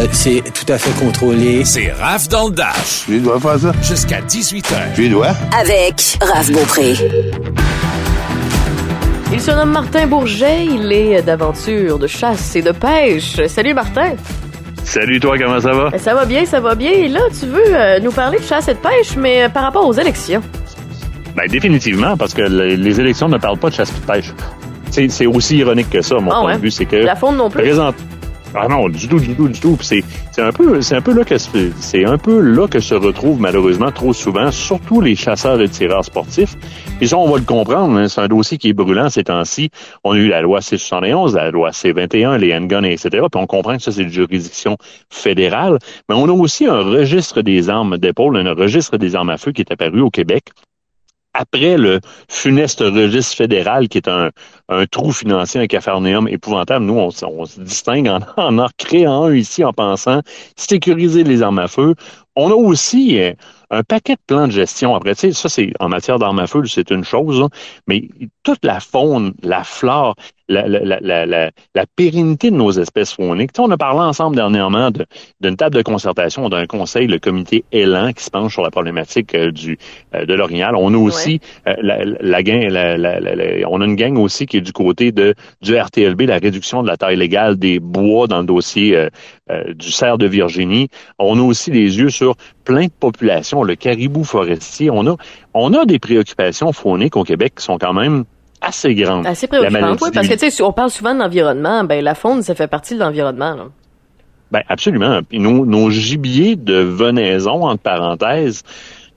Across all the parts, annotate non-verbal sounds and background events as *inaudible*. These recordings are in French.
Euh, c'est tout à fait contrôlé. C'est Raph dans le Dash. Tu dois faire ça? Jusqu'à 18h. Tu dois? Avec Raph Beaupré. Il se nomme Martin Bourget, il est d'aventure, de chasse et de pêche. Salut Martin. Salut toi, comment ça va? Ça va bien, ça va bien. Et là, tu veux euh, nous parler de chasse et de pêche, mais euh, par rapport aux élections. Ben définitivement, parce que le- les élections ne parlent pas de chasse et de pêche. C'est aussi ironique que ça, mon Ah point ouais? de vue, c'est que La faune non plus. présente. Ah non, du tout, du tout, du tout. C'est un peu, c'est un peu là que c'est un peu là que se retrouvent malheureusement trop souvent, surtout les chasseurs et tireurs sportifs. Puis ça, on va le comprendre. hein, c'est un dossier qui est brûlant ces temps-ci. On a eu la loi C71, la loi C21, les handguns, etc. Puis on comprend que ça c'est une juridiction fédérale. Mais on a aussi un registre des armes d'épaule, un registre des armes à feu qui est apparu au Québec après le funeste registre fédéral, qui est un, un trou financier, un cafarnéum épouvantable, nous, on, on se distingue en, *laughs* en en créant un ici en pensant sécuriser les armes à feu. On a aussi euh, un paquet de plans de gestion. Après, tu sais, ça, c'est en matière d'armes à feu, c'est une chose, là, mais toute la faune, la flore, la, la, la, la, la, la pérennité de nos espèces fauniques. Tu sais, on a parlé ensemble dernièrement de- d'une table de concertation d'un conseil, le comité Élan, qui se penche sur la problématique euh, du euh, de l'Orignal. On a aussi euh, la, la, gang- la- la- la- la- on a une gang aussi qui est du côté de du RTLB, la réduction de la taille légale des bois dans le dossier du cerf de Virginie. On a aussi les yeux sur plein de populations, le caribou forestier. On a on a des préoccupations fauniques au Québec qui sont quand même assez grandes. Assez La préoccupant, maladie oui, parce que tu sais, on parle souvent de l'environnement, ben la faune, ça fait partie de l'environnement. là. Ben absolument. Puis nos, nos gibiers de venaison, entre parenthèses,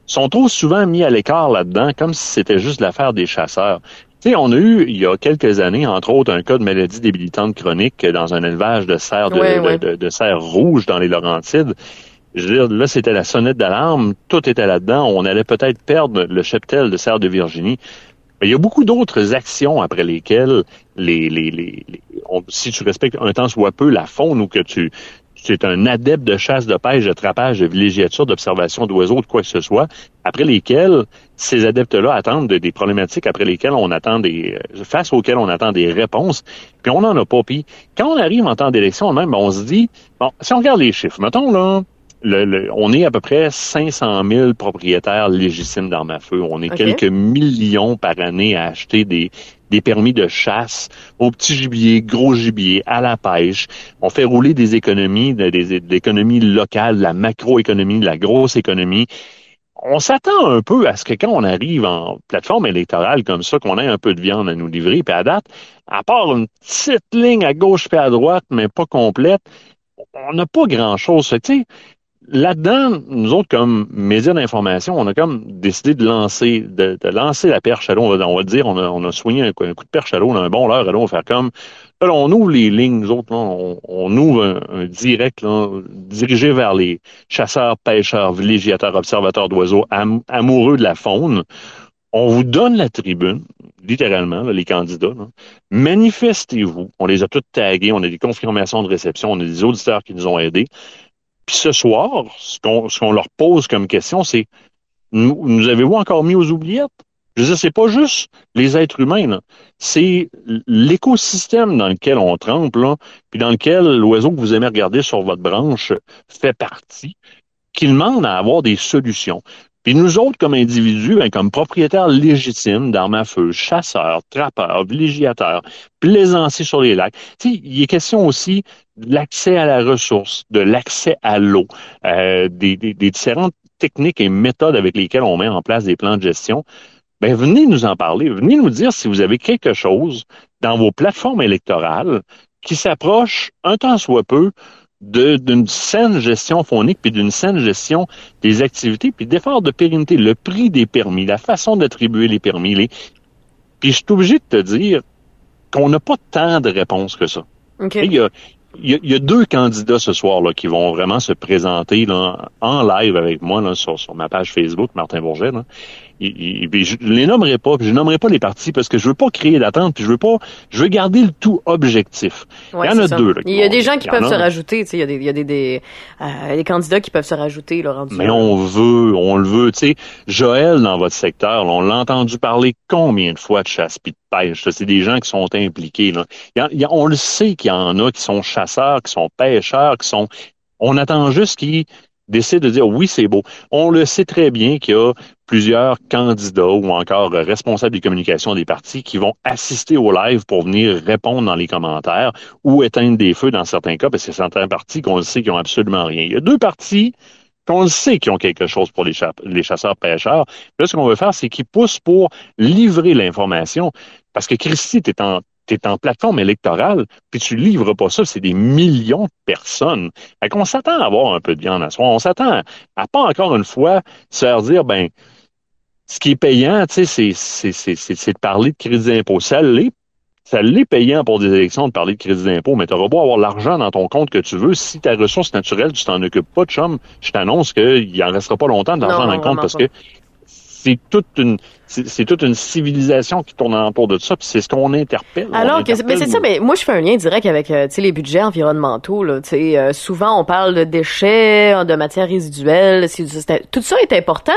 sont trop souvent mis à l'écart là-dedans, comme si c'était juste l'affaire des chasseurs. Tu sais, on a eu, il y a quelques années, entre autres, un cas de maladie débilitante chronique dans un élevage de cerfs de, Ouais, de- de- de cerfs rouges dans les Laurentides. Je veux dire, là, c'était la sonnette d'alarme, tout était là-dedans. On allait peut-être perdre le cheptel de cerfs de Virginie. Il y a beaucoup d'autres actions après lesquelles les, les, les, les- si tu respectes un temps soit peu la faune ou que tu, tu es un adepte de chasse, de pêche, de trapage, de villégiature, d'observation d'oiseaux, de quoi que ce soit, après lesquels ces adeptes-là attendent de- des problématiques après lesquelles on attend des, euh, face auxquelles on attend des réponses, puis on n'en a pas. Puis quand on arrive en temps d'élection, même, on se dit, bon, si on regarde les chiffres, mettons là, le, le- on est à peu près 500 000 propriétaires légitimes d'armes à feu. On est quelques millions par année à acheter des, des permis de chasse au petit gibier, gros gibier, à la pêche. On fait rouler des économies, de- des, des économies locales, de la macroéconomie, de la grosse économie. On s'attend un peu à ce que quand on arrive en plateforme électorale comme ça, qu'on ait un peu de viande à nous livrer. Puis à date, à part une petite ligne à gauche puis à droite, mais pas complète, on n'a pas grand-chose. Tu sais, là-dedans, nous autres, comme médias d'information, on a comme décidé de lancer, de, lancer la perche à l'eau. On va, dire, on a, on a soigné un, coup de perche à l'eau, un bon leurre à on va faire comme. Là, on ouvre les lignes, nous autres, là, on, on ouvre un, direct là, dirigé vers les chasseurs, pêcheurs, villégiateurs, observateurs d'oiseaux, am- amoureux de la faune. On vous donne la tribune, littéralement, là, les candidats. Manifestez-vous. On les a tous tagués, on a des confirmations de réception, on a des auditeurs qui nous ont aidés. Puis ce soir, ce qu'on leur pose comme question, c'est nous, nous avez-vous encore mis aux oubliettes? Je veux dire, c'est pas juste les êtres humains, c'est l'écosystème dans lequel on trempe, là, puis dans lequel l'oiseau que vous aimez regarder sur votre branche fait partie, qui demande à avoir des solutions. Puis nous autres, comme individus, ben, comme propriétaires légitimes d'armes à feu, chasseurs, trappeurs, villégiateurs, plaisanciers sur les lacs, il est question aussi de l'accès à la ressource, de l'accès à l'eau, euh, des, des- des différentes techniques et méthodes avec lesquelles on met en place des plans de gestion. Ben, venez nous en parler. Venez nous dire si vous avez quelque chose dans vos plateformes électorales qui s'approche un temps soit peu d'une saine gestion faunique puis d'une saine gestion des activités puis d'efforts de pérennité, le prix des permis, la façon d'attribuer les permis. Les... Puis je suis obligé de te dire qu'on n'a pas tant de réponses que ça. OK. Il y a, il y a- il y a deux candidats ce soir là, qui vont vraiment se présenter là, en live avec moi là, sur, sur ma page Facebook, Martin Bourget. Là. Il- il- je les nommerai pas, puis je nommerai pas les partis parce que je veux pas créer d'attente, puis je veux pas, je veux garder le tout objectif. Ouais, il y en a ça. deux. Là, Il y a des gens qui peuvent se rajouter, tu sais, il y a des, il y a des, des, euh, des candidats qui peuvent se rajouter, là, rendus Mais là. on veut, on le veut. Tu sais, Joël, dans votre secteur, là, on l'a entendu parler combien de fois de chasse puis de pêche. C'est des gens qui sont impliqués. Là. Il y a- il y a- on le sait qu'il y en a qui sont chasseurs, qui sont pêcheurs, qui sont... On attend juste qu'ils décident de dire oui, c'est beau. On le sait très bien qu'il y a plusieurs candidats ou encore responsables des communications des partis qui vont assister au live pour venir répondre dans les commentaires ou éteindre des feux dans certains cas, parce que certains partis qu'on le sait qui ont absolument rien. Il y a deux partis qu'on le sait qui ont quelque chose pour les, chasseurs-pêcheurs. Là, ce qu'on veut faire, c'est qu'ils poussent pour livrer l'information. Parce que Christy, t'es en, t'es en plateforme électorale, puis tu livres pas ça, c'est des millions de personnes. Fait qu'on s'attend à avoir un peu de viande à soi. On s'attend à, pas encore une fois se faire dire, ben, ce qui est payant, tu sais, c'est, c'est, de parler de crédit d'impôt. Ça l'est, ça l'est payant pour des élections de parler de crédit d'impôt, mais tu auras beau avoir l'argent dans ton compte que tu veux. Si ta ressource naturelle, tu t'en occupes pas, chum, je t'annonce qu'il en restera pas longtemps d'argent dans le compte parce que c'est toute une c'est toute une civilisation qui tourne autour de ça, puis c'est ce qu'on interpelle. Alors, que, mais c'est ça, mais moi je fais un lien direct avec euh, les budgets environnementaux. Là, euh, souvent on parle de déchets, de matières résiduelles, tout ça est important,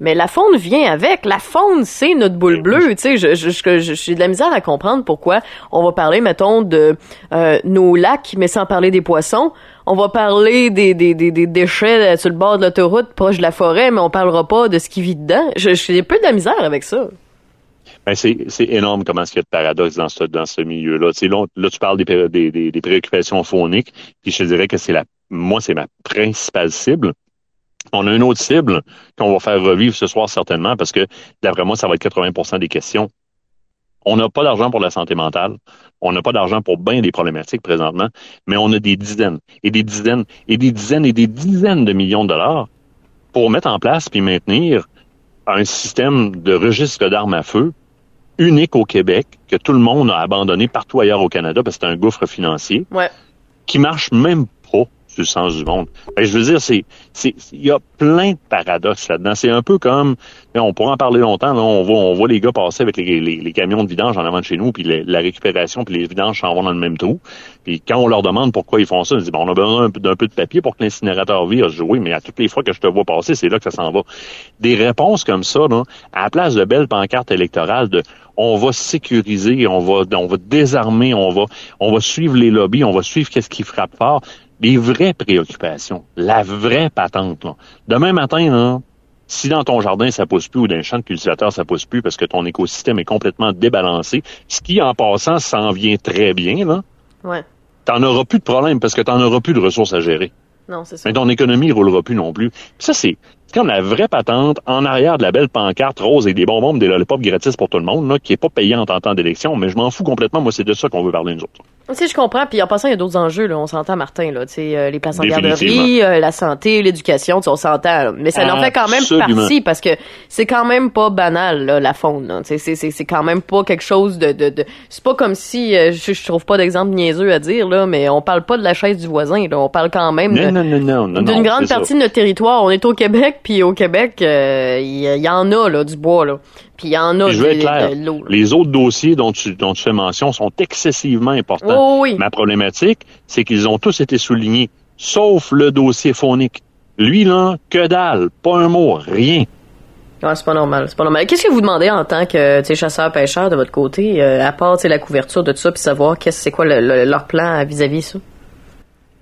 mais la faune vient avec. La faune, c'est notre boule bleue. Tu sais, je, je, je, j'ai de la misère à comprendre pourquoi on va parler, mettons, de euh, nos lacs, mais sans parler des poissons. On va parler des, des, des, des déchets sur le bord de l'autoroute, proche de la forêt, mais on parlera pas de ce qui vit dedans. J'ai peu de la misère avec ça. Ben c'est, énorme comment il y a de paradoxes dans ce, dans ce milieu-là. Sais, là, tu parles des, des, des, préoccupations phoniques, puis je te dirais que c'est la, moi, c'est ma principale cible. On a une autre cible qu'on va faire revivre ce soir certainement parce que d'après moi, ça va être 80% des questions. On n'a pas d'argent pour la santé mentale. On n'a pas d'argent pour bien des problématiques présentement, mais on a des dizaines et des dizaines et des dizaines et des dizaines de millions de dollars pour mettre en place puis maintenir un système de registre d'armes à feu unique au Québec, que tout le monde a abandonné partout ailleurs au Canada parce que c'est un gouffre financier, ouais. qui marche même pas du monde. Ben, je veux dire, c'est, c'est, il y a plein de paradoxes là-dedans. C'est un peu comme, on pourra en parler longtemps. Là, on voit, on voit les gars passer avec les, les, camions de vidange en avant de chez nous, puis la récupération, puis les vidanges s'en vont dans le même trou. Puis quand on leur demande pourquoi ils font ça, ils disent, bon, on a besoin d'un peu, de papier pour que l'incinérateur vire. Je dis, oui, mais à toutes les fois que je te vois passer, c'est là que ça s'en va. Des réponses comme ça, là, à la place de belles pancartes électorales de on va sécuriser, on va, on va désarmer, on va, on va suivre les lobbies, on va suivre qu'est-ce qui frappe fort les vraies préoccupations, la vraie patente. Là. Demain matin, là, si dans ton jardin ça pousse plus ou dans un champ de cultivateur ça pousse plus parce que ton écosystème est complètement débalancé, ce qui en passant s'en vient très bien, là, ouais. t'en auras plus de problème parce que t'en auras plus de ressources à gérer. Non, c'est ça. Mais ton économie ne roulera plus non plus. ça, c'est comme la vraie patente en arrière de la belle pancarte rose et des bonbons, des lollipops gratis pour tout le monde, là, qui est pas payante en temps d'élection, mais je m'en fous complètement. Moi, c'est de ça qu'on veut parler nous autres. Si je comprends. Puis en passant, il y a d'autres enjeux. Là. On s'entend, Martin. Là, euh, les places en garderie, euh, la santé, l'éducation, on s'entend. Mais ça en fait quand même partie parce que c'est quand même pas banal là, la faune. C'est, c'est, c'est quand même pas quelque chose de... de, de... C'est pas comme si... Euh, je, je, trouve pas d'exemple niaiseux à dire, là, mais on parle pas de la chaise du voisin. Là. On parle quand même d'une grande partie de notre territoire. On est au Québec, puis au Québec, il y, en a là, du bois. Là. Puis il y en a je vais clair. Les autres dossiers dont tu, dont tu fais mention sont excessivement importants. Oh, oui. Ma problématique, c'est qu'ils ont tous été soulignés, sauf le dossier phonique. Lui, là, que dalle, pas un mot, rien. Ouais, c'est pas normal, c'est pas normal. Qu'est-ce que vous demandez en tant que chasseur-pêcheur de votre côté, euh, à part la couverture de tout ça, puis savoir qu'est-ce c'est quoi leur plan vis-à-vis -vis ça?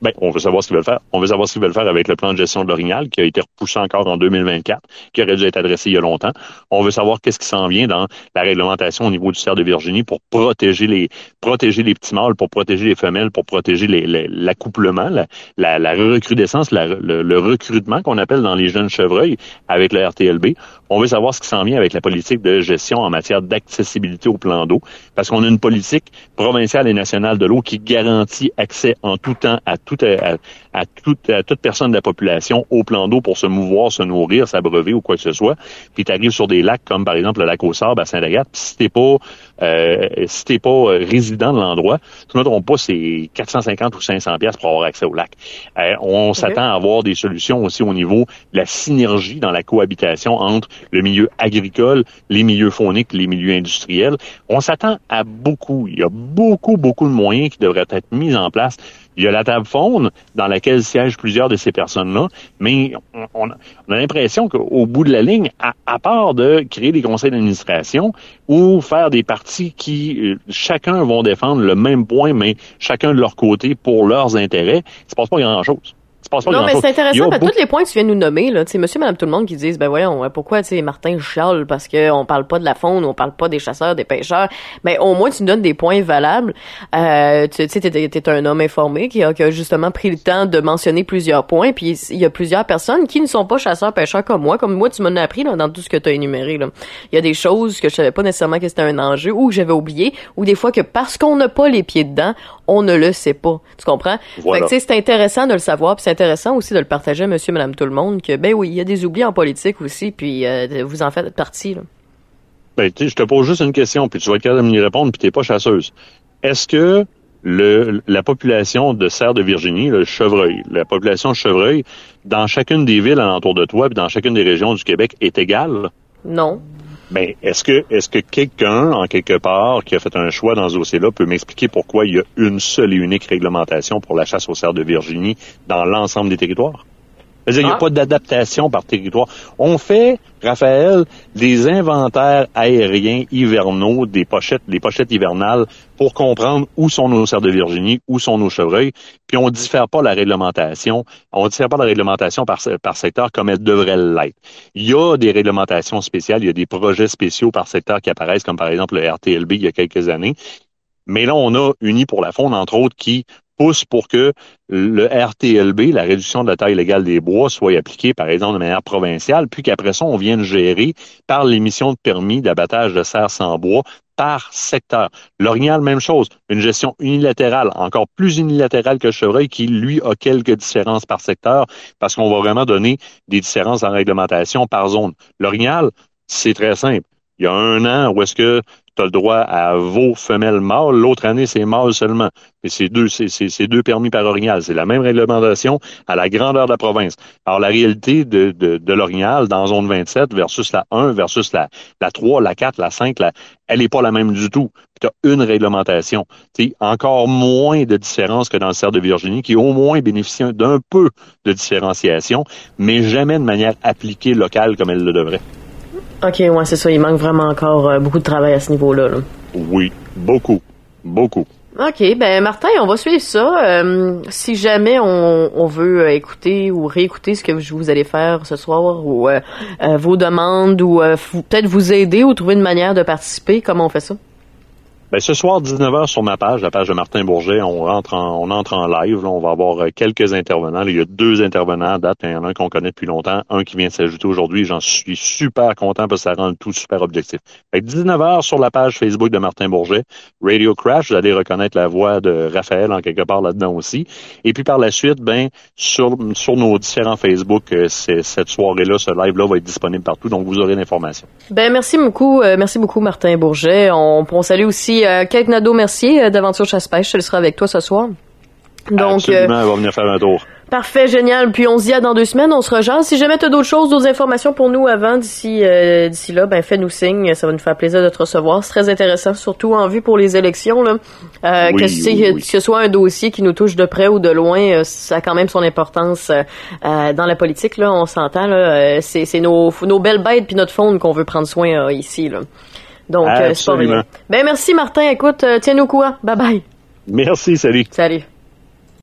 Ben, on veut savoir ce qu'ils veulent faire. On veut savoir ce qu'ils veulent faire avec le plan de gestion de l'orignal qui a été repoussé encore en 2024, qui aurait dû être adressé il y a longtemps. On veut savoir qu'est-ce qui s'en vient dans la réglementation au niveau du cerf de Virginie pour protéger les petits mâles, pour protéger les femelles, pour protéger l'accouplement, la, la, la, recrudescence, le, le, recrutement qu'on appelle dans les jeunes chevreuils avec le RTLB. On veut savoir ce qui s'en vient avec la politique de gestion en matière d'accessibilité au plan d'eau, parce qu'on a une politique provinciale et nationale de l'eau qui garantit accès en tout temps à tout, à, à, toute, à toute personne de la population au plan d'eau pour se mouvoir, se nourrir, s'abreuver ou quoi que ce soit. Puis tu arrives sur des lacs comme par exemple le lac aux Sables à Saint-Agathe, si t'es pas euh, si t'es pas euh, résident de l'endroit, tu ne trompe pas, c'est 450 ou 500 pièces pour avoir accès au lac. Euh, on s'attend à avoir des solutions aussi au niveau de la synergie dans la cohabitation entre le milieu agricole, les milieux fauniques, les milieux industriels. On s'attend à beaucoup. Il y a beaucoup, beaucoup de moyens qui devraient être mis en place il y a la table faune dans laquelle siègent plusieurs de ces personnes-là, mais on, a l'impression qu'au bout de la ligne, à, part de créer des conseils d'administration ou faire des partis qui euh, chacun vont défendre le même point, mais chacun de leur côté pour leurs intérêts, il se passe pas grand-chose non, mais c'est intéressant, parce tous les points que tu viens de nous nommer, là, tu sais, monsieur, madame, tout le monde qui disent, ben voyons, pourquoi, tu sais, Martin chiale parce qu'on parle pas de la faune, on parle pas des chasseurs, des pêcheurs, mais au moins tu nous donnes des points valables. Euh, tu sais, t'es, t'es un homme informé qui a, qui a justement pris le temps de mentionner plusieurs points, puis il y a plusieurs personnes qui ne sont pas chasseurs, pêcheurs comme moi, comme moi, tu m'en as appris, là, dans tout ce que tu as énuméré, là. Il y a des choses que je savais pas nécessairement que c'était un enjeu, ou que j'avais oublié, ou des fois que parce qu'on n'a pas les pieds dedans, on ne le sait pas. Tu comprends? Fait que, c'est intéressant de le savoir, puis c'est intéressant aussi de le partager, monsieur, madame, tout le monde, que, ben oui, il y a des oublis en politique aussi, puis euh, vous en faites partie, là. Ben, tu je te pose juste une question, puis tu vas être capable de m'y répondre, puis t'es pas chasseuse. Est-ce que le, la population de cerf de Virginie, le chevreuil, la population de chevreuil, dans chacune des villes alentour de toi, puis dans chacune des régions du Québec, est égale? Non. Ben, est-ce que est-ce que quelqu'un, en quelque part, qui a fait un choix dans ce dossier-là, peut m'expliquer pourquoi il y a une seule et unique réglementation pour la chasse aux cerfs de Virginie dans l'ensemble des territoires? Il n'y a ah. pas d'adaptation par territoire. On fait, Raphaël, des inventaires aériens hivernaux, des pochettes, des pochettes hivernales pour comprendre où sont nos cerfs de Virginie, où sont nos chevreuils, puis on diffère pas la réglementation, on diffère pas la réglementation par, par secteur comme elle devrait l'être. Il y a des réglementations spéciales, il y a des projets spéciaux par secteur qui apparaissent, comme par exemple le RTLB il y a quelques années. Mais là, on a Uni pour la faune, entre autres, qui pousse pour que le RTLB, la réduction de la taille légale des bois, soit appliqué, par exemple, de manière provinciale, puis qu'après ça, on vienne gérer par l'émission de permis d'abattage de serres sans bois par secteur. L'orignal, même chose, une gestion unilatérale, encore plus unilatérale que chevreuil, qui, lui, a quelques différences par secteur, parce qu'on va vraiment donner des différences en réglementation par zone. L'orignal, c'est très simple. Il y a un an où est-ce que tu as le droit à vos femelles mâles. L'autre année, c'est mâle seulement. Et c'est deux, c'est, deux permis par orignal. C'est la même réglementation à la grandeur de la province. Alors, la réalité de, de, de l'orignal dans zone 27 versus la 1 versus la, la 3, la 4, la 5, la, elle n'est pas la même du tout. Tu as une réglementation. Tu encore moins de différence que dans le cerf de Virginie, qui au moins bénéficie d'un peu de différenciation, mais jamais de manière appliquée locale comme elle le devrait. OK, ouais, c'est ça. Il manque vraiment encore euh, beaucoup de travail à ce niveau-là. Oui, beaucoup. Beaucoup. OK, ben Martin, on va suivre ça. Euh, si jamais on, veut euh, écouter ou réécouter ce que vous allez faire ce soir ou vos demandes ou peut-être vous aider ou trouver une manière de participer, comment on fait ça? Ben, ce soir, 19h sur ma page, la page de Martin Bourget, on rentre en, on entre en live. Là, on va avoir euh, quelques intervenants. il y a deux intervenants à date. Il y en a un qu'on connaît depuis longtemps, un qui vient de s'ajouter aujourd'hui. J'en suis super content parce que ça rend tout super objectif. Fait 19h sur la page Facebook de Martin Bourget, Radio Crash. Vous allez reconnaître la voix de Raphaël en quelque part là-dedans aussi. Et puis par la suite, ben sur, sur nos différents Facebook, euh, cette soirée-là, ce live-là va être disponible partout. Donc vous aurez l'information. Ben merci beaucoup, euh, merci beaucoup Martin Bourget. On, on salue aussi euh, Kate Nadeau-Mercier euh, d'Aventure Chasse-Pêche. Elle sera avec toi ce soir. Donc, Absolument, euh, elle va venir faire un tour. Parfait, génial. Puis on se dit à dans deux semaines, on se rejoint. Si jamais tu as d'autres choses, d'autres informations pour nous avant d'ici d'ici là, ben fais-nous signe, ça va nous faire plaisir de te recevoir. C'est très intéressant, surtout en vue pour les élections là. que, ce soit un dossier qui nous touche de près ou de loin, ça a quand même son importance dans la politique là. On s'entend là. c'est nos nos belles bêtes puis notre faune qu'on veut prendre soin ici là. Donc, euh, c'est pas Ben, merci, Martin. Écoute, euh, tiens-nous au courant. Bye bye. Merci, salut. Salut.